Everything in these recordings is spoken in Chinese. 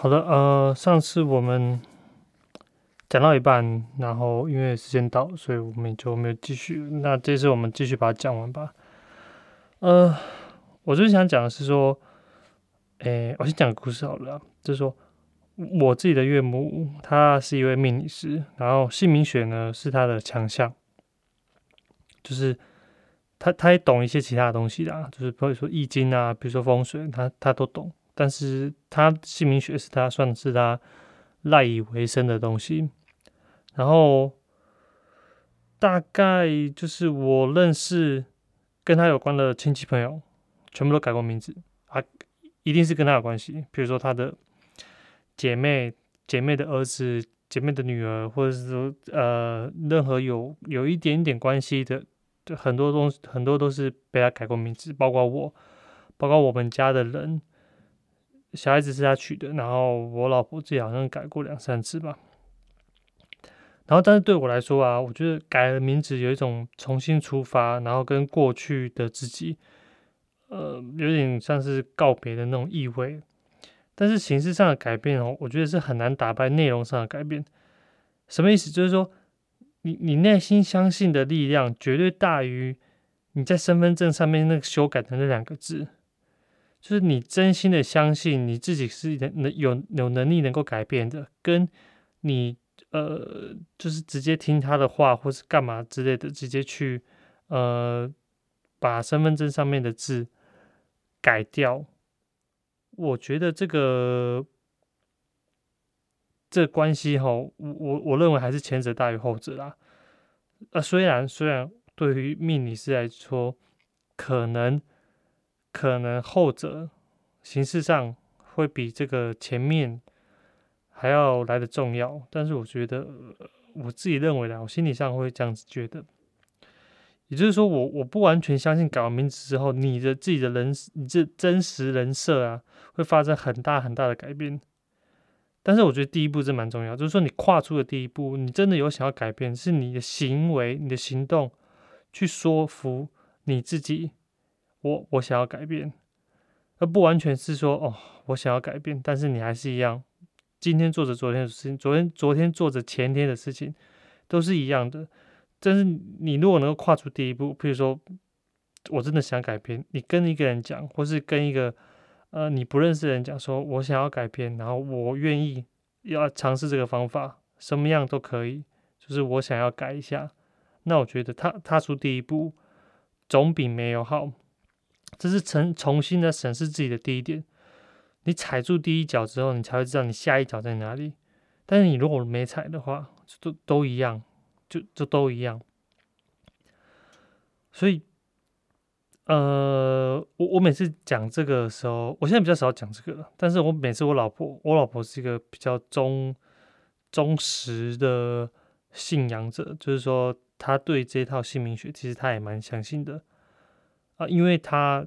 好的，呃，上次我们讲到一半，然后因为时间到，所以我们就没有继续。那这次我们继续把它讲完吧。呃，我最想讲的是说，诶，我先讲个故事好了，就是说我自己的岳母，她是一位命理师，然后姓名学呢是她的强项，就是她她也懂一些其他的东西啦，就是比如说易经啊，比如说风水，她她都懂。但是他姓名学是他算是他赖以为生的东西，然后大概就是我认识跟他有关的亲戚朋友，全部都改过名字啊，一定是跟他有关系。比如说他的姐妹、姐妹的儿子、姐妹的女儿，或者是说呃任何有有一点点关系的，很多东西很多都是被他改过名字，包括我，包括我们家的人。小孩子是他取的，然后我老婆自己好像改过两三次吧。然后，但是对我来说啊，我觉得改了名字有一种重新出发，然后跟过去的自己，呃，有点像是告别的那种意味。但是形式上的改变哦，我觉得是很难打败内容上的改变。什么意思？就是说，你你内心相信的力量，绝对大于你在身份证上面那个修改的那两个字。就是你真心的相信你自己是能能有有能力能够改变的，跟你呃，就是直接听他的话或是干嘛之类的，直接去呃把身份证上面的字改掉。我觉得这个这关系哈，我我我认为还是前者大于后者啦。呃，虽然虽然对于命理师来说，可能。可能后者形式上会比这个前面还要来的重要，但是我觉得我自己认为的，我心理上会这样子觉得。也就是说，我我不完全相信改完名字之后，你的自己的人，你这真实人设啊，会发生很大很大的改变。但是我觉得第一步是蛮重要，就是说你跨出的第一步，你真的有想要改变，是你的行为、你的行动去说服你自己。我我想要改变，而不完全是说哦，我想要改变，但是你还是一样，今天做着昨天的事情，昨天昨天做着前天的事情，都是一样的。但是你如果能够跨出第一步，比如说我真的想改变，你跟一个人讲，或是跟一个呃你不认识的人讲，说我想要改变，然后我愿意要尝试这个方法，什么样都可以，就是我想要改一下。那我觉得踏踏出第一步，总比没有好。这是重重新的审视自己的第一点。你踩住第一脚之后，你才会知道你下一脚在哪里。但是你如果没踩的话，就都都一样，就就都一样。所以，呃，我我每次讲这个的时候，我现在比较少讲这个了。但是我每次我老婆，我老婆是一个比较忠忠实的信仰者，就是说，她对这套姓名学，其实她也蛮相信的。啊，因为他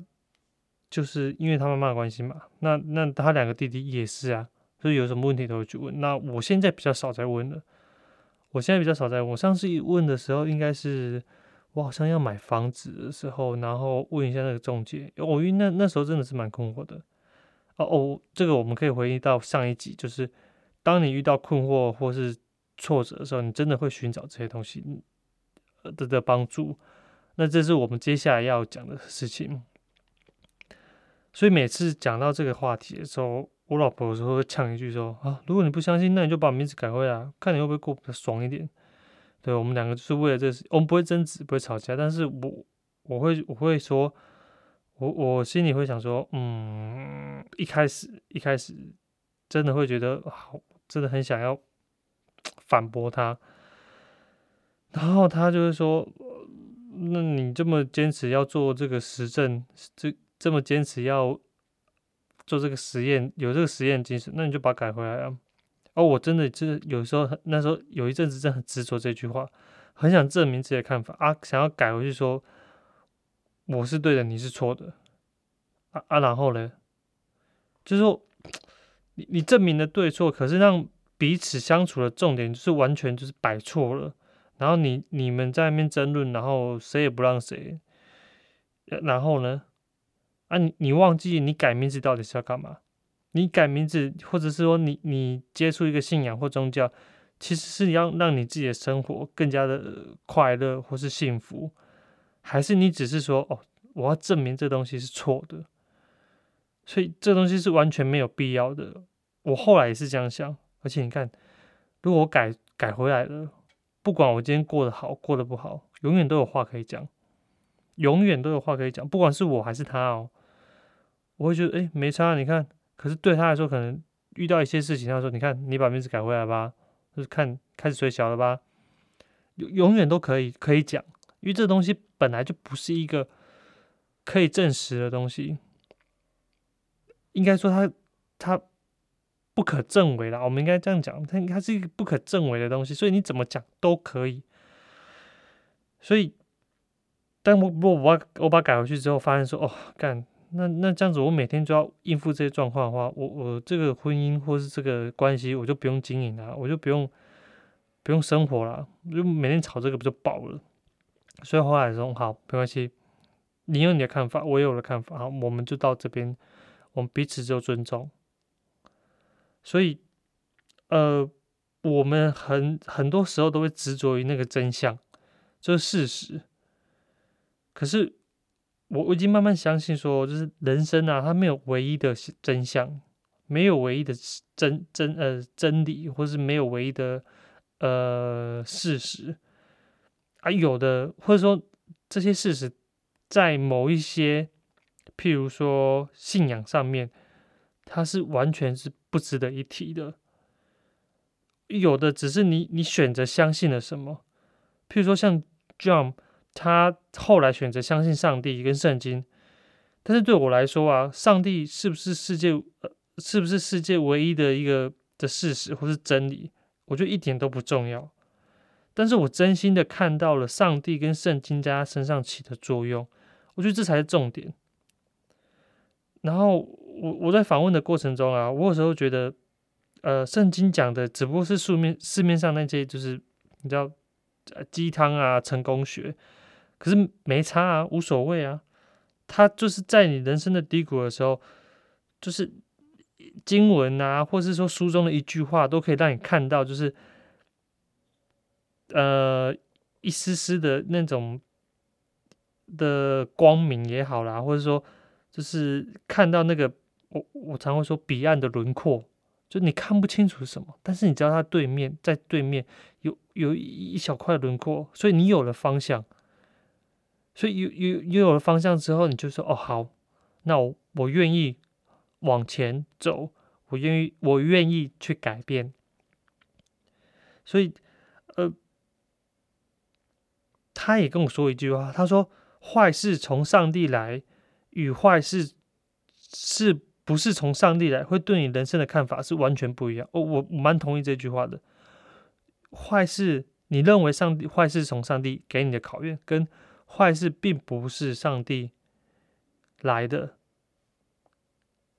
就是因为他妈妈的关系嘛，那那他两个弟弟也是啊，所以有什么问题都会去问。那我现在比较少在问了，我现在比较少在问。我上次一问的时候，应该是我好像要买房子的时候，然后问一下那个中介。我因为那那时候真的是蛮困惑的。哦哦，这个我们可以回忆到上一集，就是当你遇到困惑或是挫折的时候，你真的会寻找这些东西的的帮助。那这是我们接下来要讲的事情，所以每次讲到这个话题的时候，我老婆有时候会呛一句说：“啊，如果你不相信，那你就把名字改回来，看你会不会过比较爽一点。”对我们两个就是为了这事，我们不会争执，不会吵架，但是我我会我会说，我我心里会想说，嗯，一开始一开始真的会觉得好，真的很想要反驳他，然后他就会说。那你这么坚持要做这个实证，这这么坚持要做这个实验，有这个实验精神，那你就把它改回来啊！哦，我真的就是有时候那时候有一阵子真的很执着这句话，很想证明自己的看法啊，想要改回去说我是对的，你是错的啊啊！然后呢，就是说你你证明的对错，可是让彼此相处的重点就是完全就是摆错了。然后你你们在那边争论，然后谁也不让谁，然后呢？啊，你你忘记你改名字到底是要干嘛？你改名字，或者是说你你接触一个信仰或宗教，其实是要让你自己的生活更加的快乐或是幸福，还是你只是说哦，我要证明这东西是错的，所以这东西是完全没有必要的。我后来也是这样想，而且你看，如果我改改回来了，不管我今天过得好过得不好，永远都有话可以讲，永远都有话可以讲，不管是我还是他哦，我会觉得哎没差，你看。可是对他来说，可能遇到一些事情，他说：“你看，你把名字改回来吧，就是看开始水小了吧，永永远都可以可以讲，因为这东西本来就不是一个可以证实的东西，应该说他他不可证伪了。我们应该这样讲，它它是一个不可证伪的东西，所以你怎么讲都可以。所以，但我我我把我把改回去之后，发现说，哦，干。”那那这样子，我每天就要应付这些状况的话，我我这个婚姻或是这个关系，我就不用经营了，我就不用不用生活了，就每天吵这个不就饱了？所以后来说好，没关系，你有你的看法，我也有的看法，好，我们就到这边，我们彼此就尊重。所以，呃，我们很很多时候都会执着于那个真相，就是事实，可是。我我已经慢慢相信说，就是人生啊，它没有唯一的真相，没有唯一的真真呃真理，或是没有唯一的呃事实啊，有的或者说这些事实在某一些，譬如说信仰上面，它是完全是不值得一提的，有的只是你你选择相信了什么，譬如说像 John。他后来选择相信上帝跟圣经，但是对我来说啊，上帝是不是世界呃是不是世界唯一的一个的事实或是真理，我觉得一点都不重要。但是我真心的看到了上帝跟圣经在他身上起的作用，我觉得这才是重点。然后我我在访问的过程中啊，我有时候觉得，呃，圣经讲的只不过是书面市面上那些就是你知道鸡汤啊成功学。可是没差啊，无所谓啊。他就是在你人生的低谷的时候，就是经文啊，或是说书中的一句话，都可以让你看到，就是呃一丝丝的那种的光明也好啦，或者说就是看到那个我我常会说彼岸的轮廓，就你看不清楚什么，但是你知道它对面在对面有有一小块轮廓，所以你有了方向。所以有有有了方向之后，你就说哦好，那我我愿意往前走，我愿意我愿意去改变。所以呃，他也跟我说一句话，他说坏事从上帝来与坏事是不是从上帝来，会对你人生的看法是完全不一样。哦，我蛮同意这句话的。坏事，你认为上帝坏事从上帝给你的考验跟。坏事并不是上帝来的，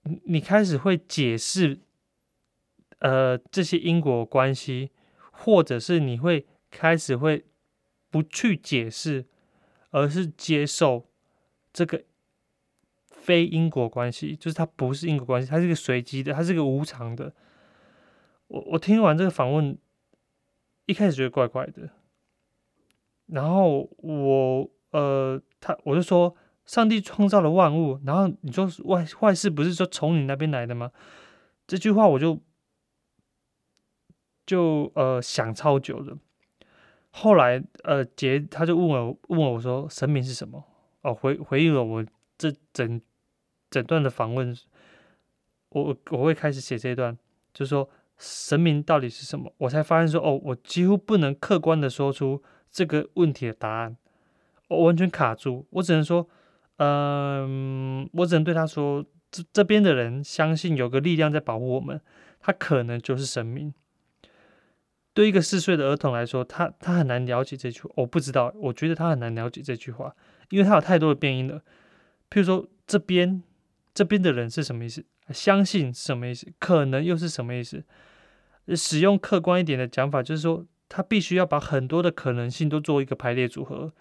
你你开始会解释，呃，这些因果关系，或者是你会开始会不去解释，而是接受这个非因果关系，就是它不是因果关系，它是一个随机的，它是一个无常的。我我听完这个访问，一开始觉得怪怪的，然后我。呃，他我就说，上帝创造了万物，然后你说坏坏事不是说从你那边来的吗？这句话我就就呃想超久的。后来呃杰他就问我问我说神明是什么？哦回回应了我这整整段的访问，我我会开始写这一段，就是说神明到底是什么？我才发现说哦，我几乎不能客观的说出这个问题的答案。我完全卡住，我只能说，嗯，我只能对他说，这这边的人相信有个力量在保护我们，他可能就是神明。对一个四岁的儿童来说，他他很难了解这句话，我不知道，我觉得他很难了解这句话，因为他有太多的变音了。譬如说，这边这边的人是什么意思？相信是什么意思？可能又是什么意思？使用客观一点的讲法，就是说，他必须要把很多的可能性都做一个排列组合。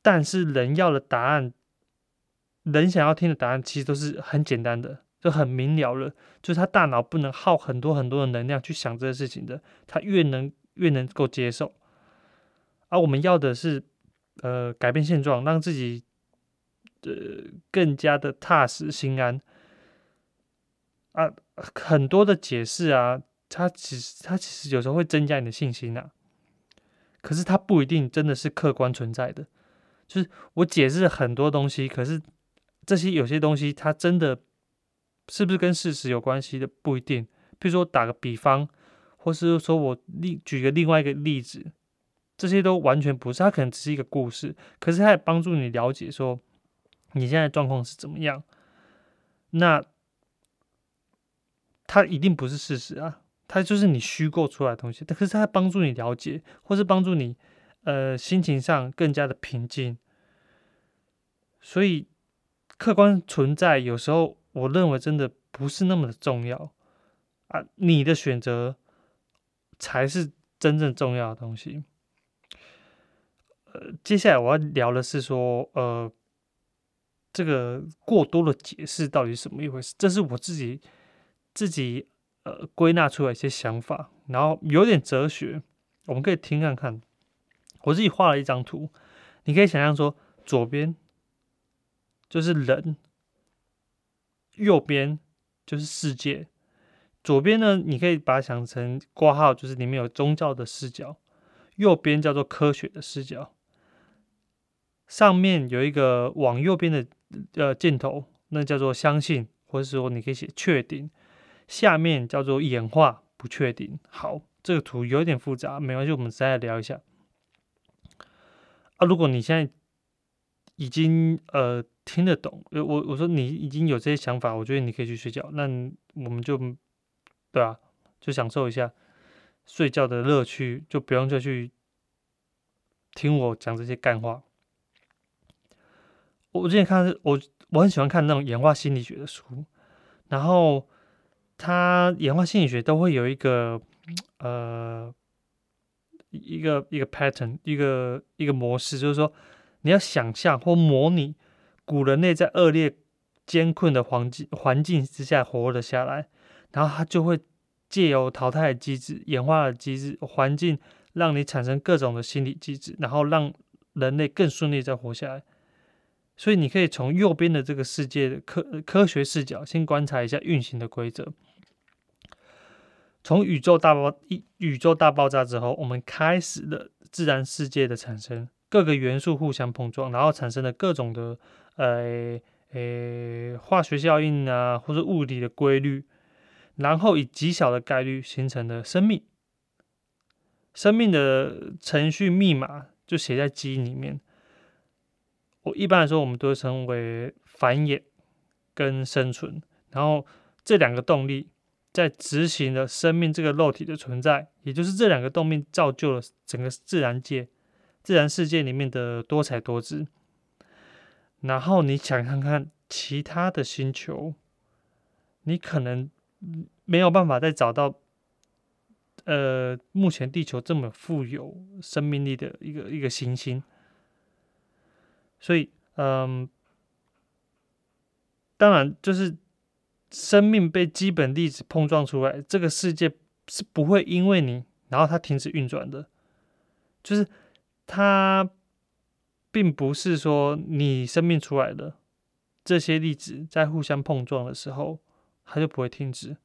但是人要的答案人想要听的答案其实都是很简单的，就很明了了。就是他大脑不能耗很多很多的能量去想这个事情的，他越能越能够接受。而我们要的是，呃，改变现状，让自己呃更加的踏实心安。啊，很多的解释啊，它其实它其实有时候会增加你的信心呐。可是它不一定真的是客观存在的。就是我解释很多东西，可是这些有些东西它真的是不是跟事实有关系的不一定。比如说打个比方，或是说我另举个另外一个例子，这些都完全不是。它可能只是一个故事，可是它也帮助你了解说你现在状况是怎么样。那它一定不是事实啊，它就是你虚构出来的东西。可是它帮助你了解，或是帮助你呃心情上更加的平静。所以客观存在有时候我认为真的不是那么的重要啊，你的选择才是真正重要的东西。呃，接下来我要聊的是说，呃，这个过多的解释到底是什么一回事？这是我自己。自己呃归纳出来一些想法，然后有点哲学，我们可以听看看。我自己画了一张图，你可以想象说，左边就是人，右边就是世界。左边呢，你可以把它想成挂号，就是里面有宗教的视角；右边叫做科学的视角。上面有一个往右边的呃箭头，那叫做相信，或者说你可以写确定。下面叫做演化不确定。好，这个图有点复杂，没关系，我们再来聊一下。啊，如果你现在已经呃听得懂，我我说你已经有这些想法，我觉得你可以去睡觉。那我们就对啊，就享受一下睡觉的乐趣，就不用再去听我讲这些干话。我之前看我我很喜欢看那种演化心理学的书，然后。他演化心理学都会有一个呃一个一个 pattern 一个一个模式，就是说你要想象或模拟古人类在恶劣艰困的环境环境之下活了下来，然后他就会借由淘汰机制、演化的机制、环境，让你产生各种的心理机制，然后让人类更顺利再活下来。所以你可以从右边的这个世界的科科学视角，先观察一下运行的规则。从宇宙大爆一宇宙大爆炸之后，我们开始了自然世界的产生，各个元素互相碰撞，然后产生了各种的呃呃化学效应啊，或者物理的规律，然后以极小的概率形成了生命。生命的程序密码就写在基因里面。我一般来说，我们都称为繁衍跟生存，然后这两个动力。在执行了生命这个肉体的存在，也就是这两个动力造就了整个自然界、自然世界里面的多彩多姿。然后你想看看其他的星球，你可能没有办法再找到，呃，目前地球这么富有生命力的一个一个行星。所以，嗯，当然就是。生命被基本粒子碰撞出来，这个世界是不会因为你，然后它停止运转的。就是它并不是说你生命出来的这些粒子在互相碰撞的时候，它就不会停止。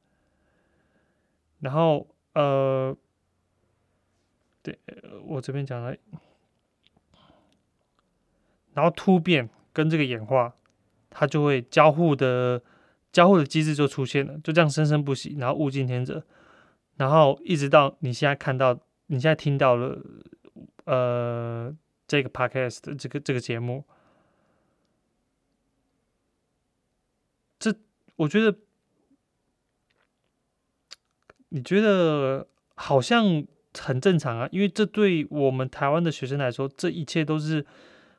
然后，呃，对我这边讲了，然后突变跟这个演化，它就会交互的。交互的机制就出现了，就这样生生不息，然后物竞天择，然后一直到你现在看到，你现在听到了，呃，这个 podcast 的这个这个节目，这我觉得，你觉得好像很正常啊，因为这对我们台湾的学生来说，这一切都是。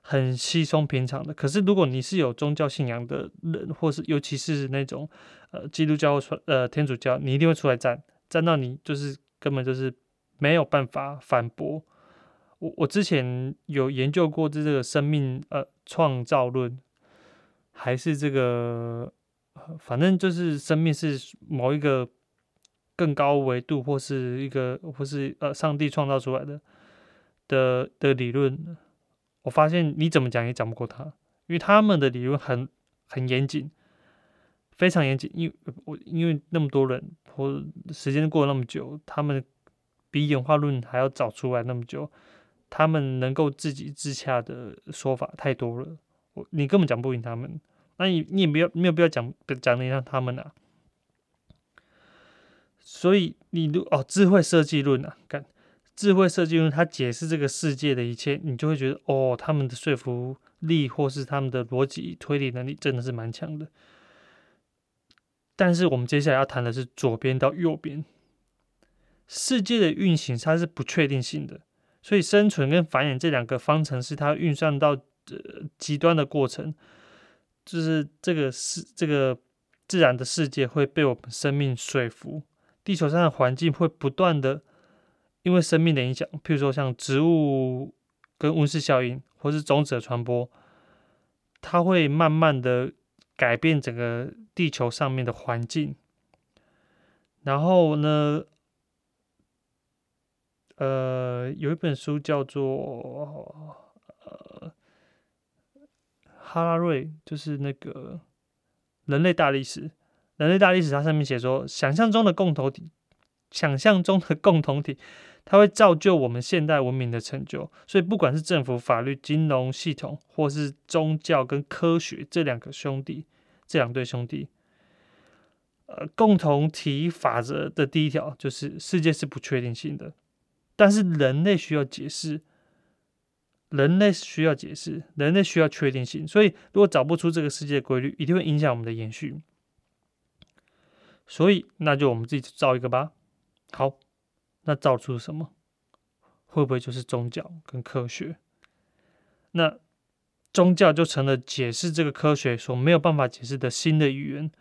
很稀松平常的，可是如果你是有宗教信仰的人，或是尤其是那种呃基督教或呃天主教，你一定会出来站，站到你就是根本就是没有办法反驳。我我之前有研究过这这个生命呃创造论，还是这个，反正就是生命是某一个更高维度，或是一个，或是呃，上帝创造出来的的的理论。我发现你怎么讲也讲不过他，因为他们的理论很很严谨，非常严谨。因为我因为那么多人，或时间过了那么久，他们比演化论还要早出来那么久，他们能够自己自洽的说法太多了，我你根本讲不赢他们。那你你也没有没有必要讲讲的像他们啊。所以你如哦智慧设计论啊，看。智慧设计论，它解释这个世界的一切，你就会觉得哦，他们的说服力或是他们的逻辑推理能力真的是蛮强的。但是我们接下来要谈的是左边到右边，世界的运行它是不确定性的，所以生存跟繁衍这两个方程式，它运算到呃极端的过程，就是这个世这个自然的世界会被我们生命说服，地球上的环境会不断的。因为生命的影响，譬如说像植物跟温室效应，或是种子的传播，它会慢慢的改变整个地球上面的环境。然后呢，呃，有一本书叫做呃哈拉瑞，就是那个人类大历史。人类大历史，它上面写说，想象中的共同体，想象中的共同体。它会造就我们现代文明的成就，所以不管是政府、法律、金融系统，或是宗教跟科学这两个兄弟，这两对兄弟，呃，共同体法则的第一条就是世界是不确定性的，但是人类需要解释，人类需要解释，人类需要确定性，所以如果找不出这个世界规律，一定会影响我们的延续，所以那就我们自己造一个吧，好。那造出什么？会不会就是宗教跟科学？那宗教就成了解释这个科学所没有办法解释的新的语言。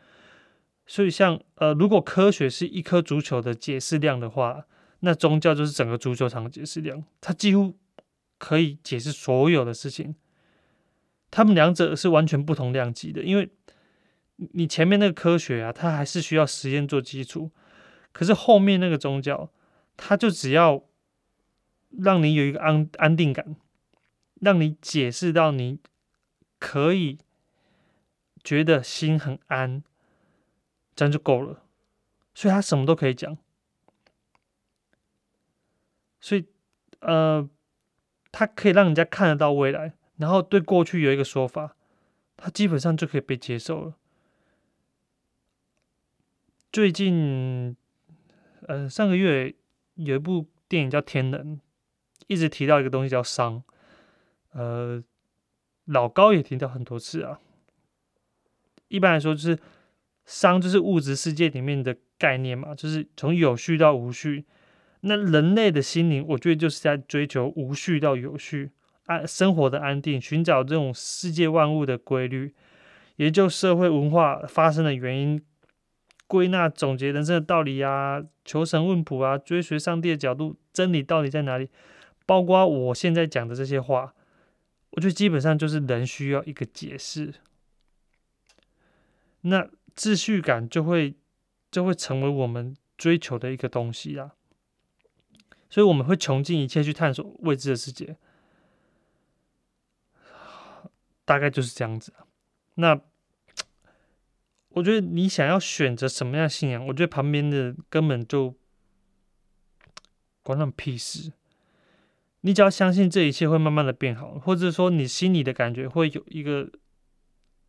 所以，像呃，如果科学是一颗足球的解释量的话，那宗教就是整个足球场的解释量，它几乎可以解释所有的事情。他们两者是完全不同量级的，因为你前面那个科学啊，它还是需要实验做基础，可是后面那个宗教。他就只要让你有一个安安定感，让你解释到你可以觉得心很安，这样就够了。所以他什么都可以讲。所以，呃，他可以让人家看得到未来，然后对过去有一个说法，他基本上就可以被接受了。最近，呃，上个月。有一部电影叫《天能》，一直提到一个东西叫熵，呃，老高也提到很多次啊。一般来说，就是熵就是物质世界里面的概念嘛，就是从有序到无序。那人类的心灵，我觉得就是在追求无序到有序，安生活的安定，寻找这种世界万物的规律，研究社会文化发生的原因。归纳总结人生的道理啊，求神问卜啊，追随上帝的角度，真理到底在哪里？包括我现在讲的这些话，我觉得基本上就是人需要一个解释，那秩序感就会就会成为我们追求的一个东西啊。所以我们会穷尽一切去探索未知的世界，大概就是这样子。那。我觉得你想要选择什么样信仰，我觉得旁边的根本就关他们屁事。你只要相信这一切会慢慢的变好，或者说你心里的感觉会有一个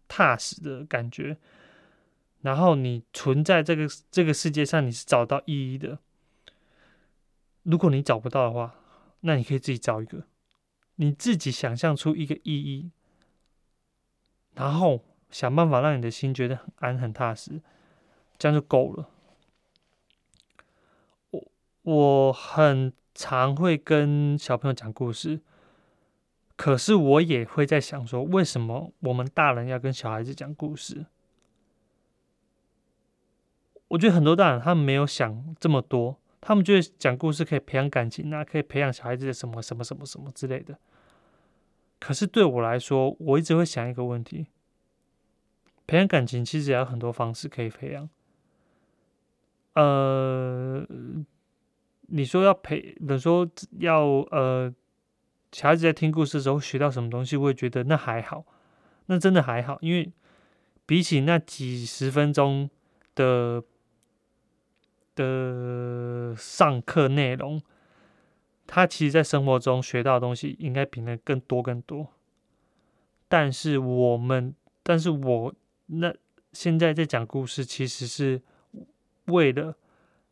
踏实的感觉，然后你存在这个这个世界上，你是找到意义的。如果你找不到的话，那你可以自己找一个，你自己想象出一个意义，然后。想办法让你的心觉得很安很踏实，这样就够了。我我很常会跟小朋友讲故事，可是我也会在想说，为什么我们大人要跟小孩子讲故事？我觉得很多大人他们没有想这么多，他们觉得讲故事可以培养感情啊，可以培养小孩子的什么什么什么什么之类的。可是对我来说，我一直会想一个问题。培养感情其实也有很多方式可以培养。呃，你说要培，你说要呃，小孩子在听故事的时候学到什么东西，我也觉得那还好，那真的还好，因为比起那几十分钟的的上课内容，他其实在生活中学到的东西应该比那更多更多。但是我们，但是我那现在在讲故事，其实是。为了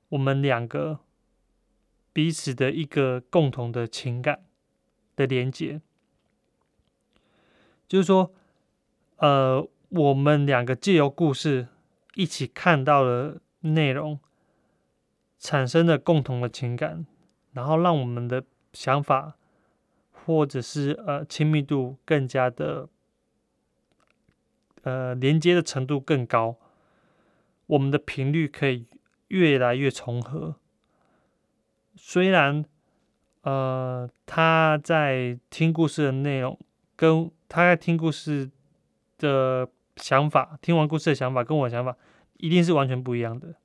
我们两个彼此的一个共同的情感的连接，就是说，呃，我们两个借由故事一起看到了内容，产生了共同的情感，然后让我们的想法或者是呃亲密度更加的呃连接的程度更高。我们的频率可以越来越重合。虽然，呃，他在听故事的内容跟他在听故事的想法，听完故事的想法跟我的想法一定是完全不一样的，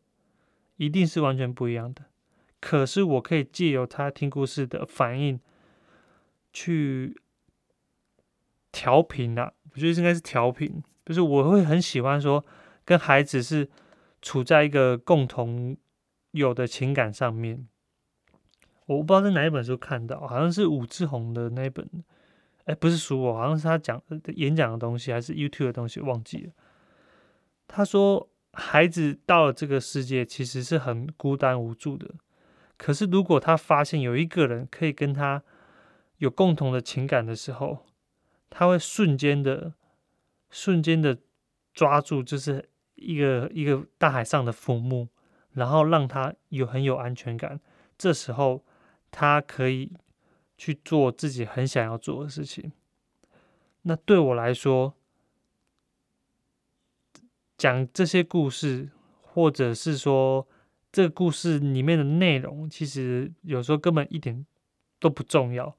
一定是完全不一样的。可是我可以借由他听故事的反应去调频啊，我觉得应该是调频，就是我会很喜欢说跟孩子是。处在一个共同有的情感上面，我不知道在哪一本书看到，好像是武志红的那一本，哎，不是书哦，好像是他讲演讲的东西，还是 YouTube 的东西，忘记了。他说，孩子到了这个世界其实是很孤单无助的，可是如果他发现有一个人可以跟他有共同的情感的时候，他会瞬间的、瞬间的抓住，就是。一个一个大海上的浮木，然后让他有很有安全感。这时候，他可以去做自己很想要做的事情。那对我来说，讲这些故事，或者是说这个故事里面的内容，其实有时候根本一点都不重要。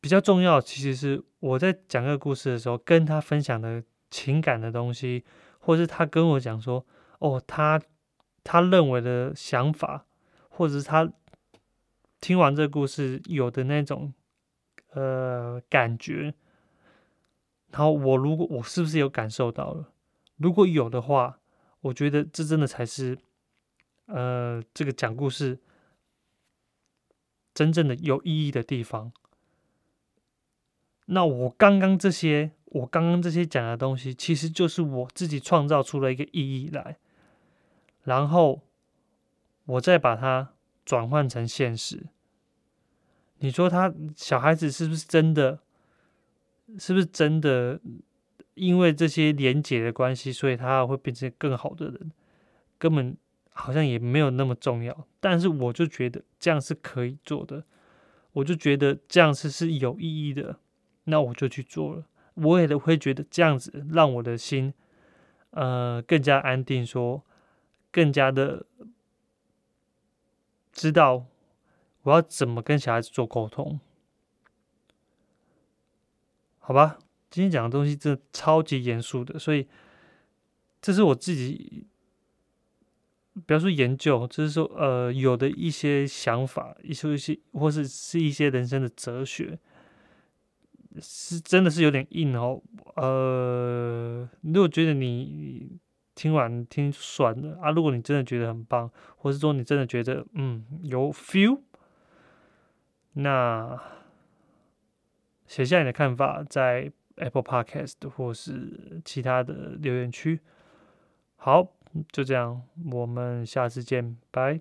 比较重要，其实是我在讲这个故事的时候，跟他分享的。情感的东西，或是他跟我讲说，哦，他他认为的想法，或者是他听完这个故事有的那种呃感觉，然后我如果我是不是有感受到了？如果有的话，我觉得这真的才是呃这个讲故事真正的有意义的地方。那我刚刚这些。我刚刚这些讲的东西，其实就是我自己创造出了一个意义来，然后我再把它转换成现实。你说他小孩子是不是真的？是不是真的？因为这些连结的关系，所以他会变成更好的人？根本好像也没有那么重要。但是我就觉得这样是可以做的，我就觉得这样是是有意义的，那我就去做了。我也会觉得这样子让我的心，呃，更加安定，说更加的知道我要怎么跟小孩子做沟通，好吧？今天讲的东西真的超级严肃的，所以这是我自己，不要说研究，就是说呃，有的一些想法，一些一些，或是是一些人生的哲学。是真的是有点硬哦，呃，如果觉得你听完听爽了啊，如果你真的觉得很棒，或是说你真的觉得嗯有 feel，那写下你的看法在 Apple Podcast 或是其他的留言区。好，就这样，我们下次见，拜。